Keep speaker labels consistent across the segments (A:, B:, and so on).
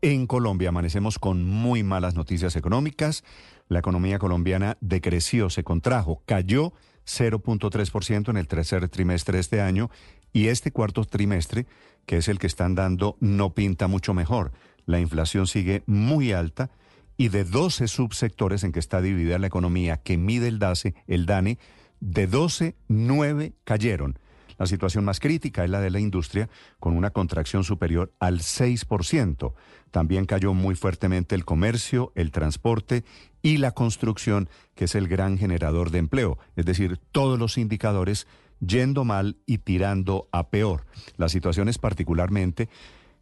A: En Colombia amanecemos con muy malas noticias económicas. La economía colombiana decreció, se contrajo, cayó 0.3% en el tercer trimestre de este año y este cuarto trimestre, que es el que están dando, no pinta mucho mejor. La inflación sigue muy alta y de 12 subsectores en que está dividida la economía que mide el DACE, el DANE, de 12, 9 cayeron. La situación más crítica es la de la industria, con una contracción superior al 6%. También cayó muy fuertemente el comercio, el transporte y la construcción, que es el gran generador de empleo. Es decir, todos los indicadores yendo mal y tirando a peor. La situación es particularmente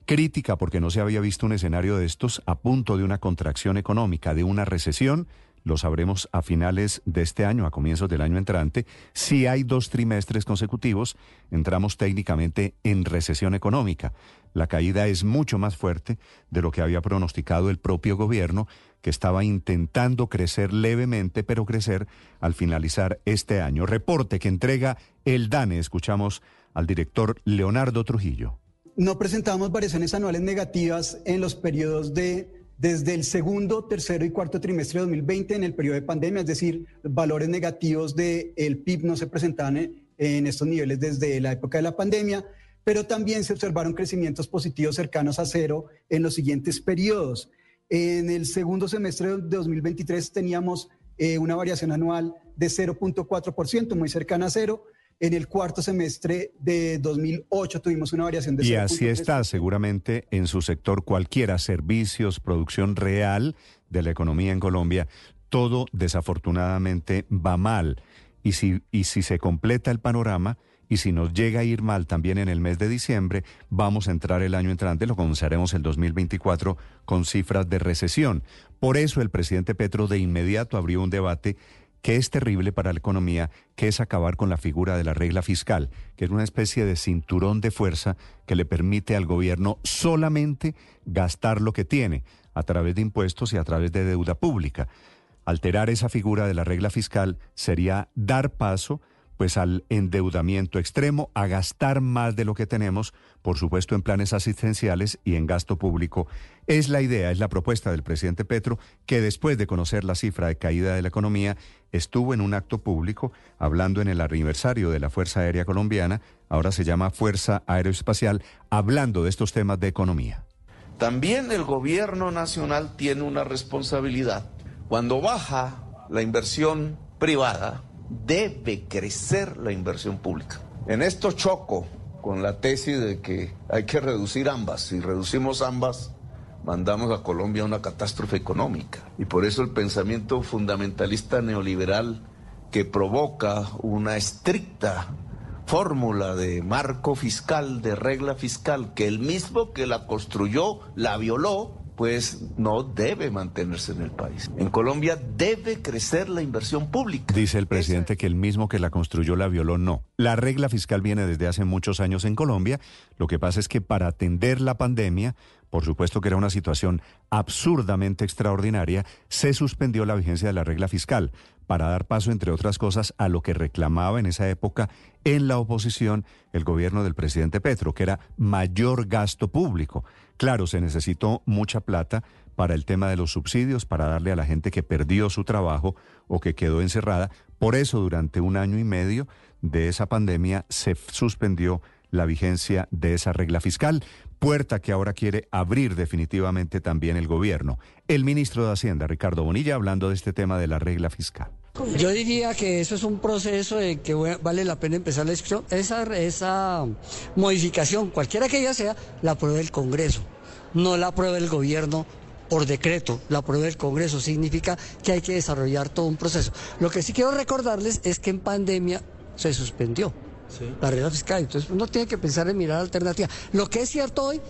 A: crítica porque no se había visto un escenario de estos a punto de una contracción económica, de una recesión lo sabremos a finales de este año, a comienzos del año entrante. Si hay dos trimestres consecutivos, entramos técnicamente en recesión económica. La caída es mucho más fuerte de lo que había pronosticado el propio gobierno, que estaba intentando crecer levemente, pero crecer al finalizar este año. Reporte que entrega el DANE. Escuchamos al director Leonardo Trujillo.
B: No presentamos variaciones anuales negativas en los periodos de desde el segundo, tercero y cuarto trimestre de 2020 en el periodo de pandemia, es decir, valores negativos del PIB no se presentaban en, estos niveles desde la época de la pandemia, pero también se observaron crecimientos positivos cercanos a cero en los siguientes periodos. En el segundo semestre de 2023 teníamos eh, una variación anual de 0.4%, muy cercana a cero, en el cuarto semestre de 2008 tuvimos una variación de...
A: Y así está seguramente en su sector cualquiera, servicios, producción real de la economía en Colombia, todo desafortunadamente va mal. Y si, y si se completa el panorama, y si nos llega a ir mal también en el mes de diciembre, vamos a entrar el año entrante, lo comenzaremos el 2024 con cifras de recesión. Por eso el presidente Petro de inmediato abrió un debate que es terrible para la economía, que es acabar con la figura de la regla fiscal, que es una especie de cinturón de fuerza que le permite al gobierno solamente gastar lo que tiene a través de impuestos y a través de deuda pública. Alterar esa figura de la regla fiscal sería dar paso pues al endeudamiento extremo, a gastar más de lo que tenemos, por supuesto en planes asistenciales y en gasto público. Es la idea, es la propuesta del presidente Petro, que después de conocer la cifra de caída de la economía, estuvo en un acto público hablando en el aniversario de la Fuerza Aérea Colombiana, ahora se llama Fuerza Aeroespacial, hablando de estos temas de economía.
C: También el gobierno nacional tiene una responsabilidad. Cuando baja la inversión privada, debe crecer la inversión pública. En esto choco con la tesis de que hay que reducir ambas. Si reducimos ambas, mandamos a Colombia a una catástrofe económica. Y por eso el pensamiento fundamentalista neoliberal que provoca una estricta fórmula de marco fiscal, de regla fiscal, que el mismo que la construyó la violó, pues no debe mantenerse en el país. En Colombia debe crecer la inversión pública.
A: Dice el presidente que el mismo que la construyó la violó, no. La regla fiscal viene desde hace muchos años en Colombia. Lo que pasa es que para atender la pandemia, por supuesto que era una situación absurdamente extraordinaria, se suspendió la vigencia de la regla fiscal para dar paso, entre otras cosas, a lo que reclamaba en esa época en la oposición el gobierno del presidente Petro, que era mayor gasto público. Claro, se necesitó mucha plata para el tema de los subsidios, para darle a la gente que perdió su trabajo o que quedó encerrada. Por eso, durante un año y medio de esa pandemia, se suspendió la vigencia de esa regla fiscal, puerta que ahora quiere abrir definitivamente también el gobierno. El ministro de Hacienda, Ricardo Bonilla, hablando de este tema de la regla fiscal.
D: Yo diría que eso es un proceso de que vale la pena empezar la discusión. Esa, esa modificación, cualquiera que ella sea, la aprueba el Congreso, no la aprueba el gobierno por decreto, la aprueba el Congreso. Significa que hay que desarrollar todo un proceso. Lo que sí quiero recordarles es que en pandemia se suspendió la regla fiscal. Entonces uno tiene que pensar en mirar alternativas. Lo que es cierto hoy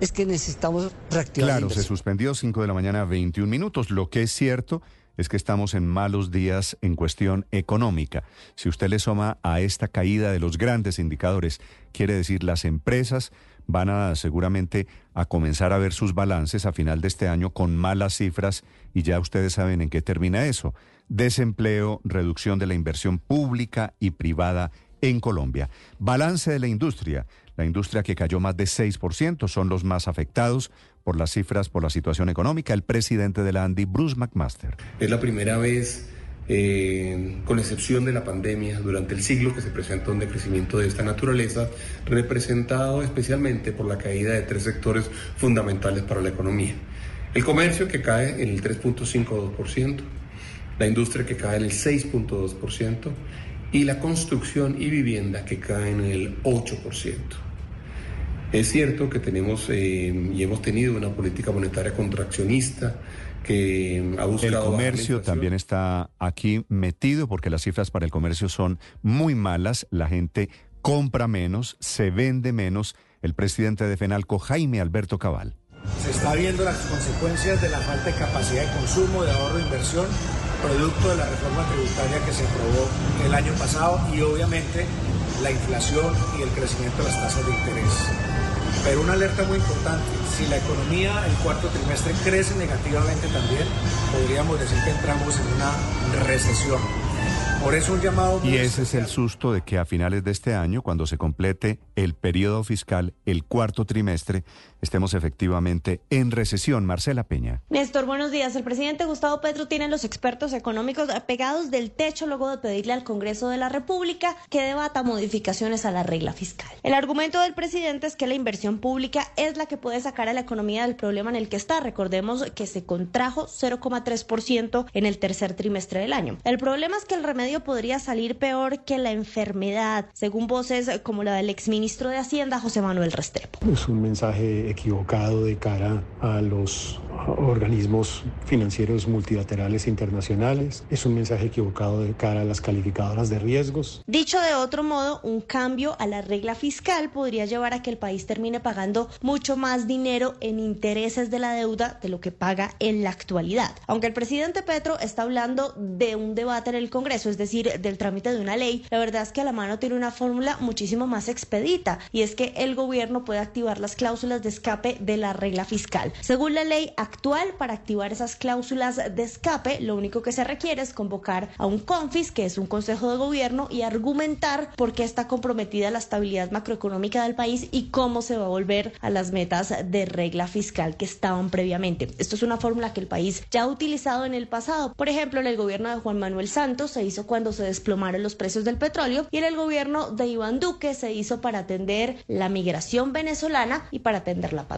D: es que necesitamos reactivar.
A: Claro, se suspendió 5 de la mañana 21 minutos. Lo que es cierto es que estamos en malos días en cuestión económica. Si usted le suma a esta caída de los grandes indicadores, quiere decir las empresas van a seguramente a comenzar a ver sus balances a final de este año con malas cifras y ya ustedes saben en qué termina eso. Desempleo, reducción de la inversión pública y privada en Colombia. Balance de la industria. La industria que cayó más de 6% son los más afectados por las cifras, por la situación económica. El presidente de la ANDI, Bruce McMaster.
E: Es la primera vez eh, con excepción de la pandemia, durante el siglo que se presenta un decrecimiento de esta naturaleza, representado especialmente por la caída de tres sectores fundamentales para la economía. El comercio que cae en el 3.52%, la industria que cae en el 6.2% y la construcción y vivienda que cae en el 8%. Es cierto que tenemos eh, y hemos tenido una política monetaria contraccionista, que ha buscado...
A: El comercio también está aquí metido porque las cifras para el comercio son muy malas. La gente compra menos, se vende menos. El presidente de FENALCO, Jaime Alberto Cabal.
F: Se está viendo las consecuencias de la falta de capacidad de consumo, de ahorro e inversión, producto de la reforma tributaria que se aprobó el año pasado y obviamente la inflación y el crecimiento de las tasas de interés. Pero una alerta muy importante, si la economía el cuarto trimestre crece negativamente también, podríamos decir que entramos en una recesión. Por eso un llamado...
A: Y ese es el susto de que a finales de este año, cuando se complete el periodo fiscal, el cuarto trimestre, estemos efectivamente en recesión. Marcela Peña.
G: Néstor, buenos días. El presidente Gustavo Petro tiene a los expertos económicos pegados del techo luego de pedirle al Congreso de la República que debata modificaciones a la regla fiscal. El argumento del presidente es que la inversión pública es la que puede sacar a la economía del problema en el que está. Recordemos que se contrajo 0,3% en el tercer trimestre del año. El problema es que el remedio podría salir peor que la enfermedad, según voces como la del exministro de Hacienda, José Manuel Restrepo.
H: Es un mensaje equivocado de cara a los organismos financieros multilaterales internacionales. Es un mensaje equivocado de cara a las calificadoras de riesgos.
G: Dicho de otro modo, un cambio a la regla fiscal podría llevar a que el país termine pagando mucho más dinero en intereses de la deuda de lo que paga en la actualidad. Aunque el presidente Petro está hablando de un debate en el Congreso, es decir, del trámite de una ley, la verdad es que a la mano tiene una fórmula muchísimo más expedita y es que el gobierno puede activar las cláusulas de escape de la regla fiscal. Según la ley actual, para activar esas cláusulas de escape, lo único que se requiere es convocar a un CONFIS, que es un consejo de gobierno, y argumentar por qué está comprometida la estabilidad macroeconómica del país y cómo se va a volver a las metas de regla fiscal que estaban previamente. Esto es una fórmula que el país ya ha utilizado en el pasado. Por ejemplo, en el gobierno de Juan Manuel Santos se hizo cuando se desplomaron los precios del petróleo y en el gobierno de Iván Duque se hizo para atender la migración venezolana y para atender la pandemia.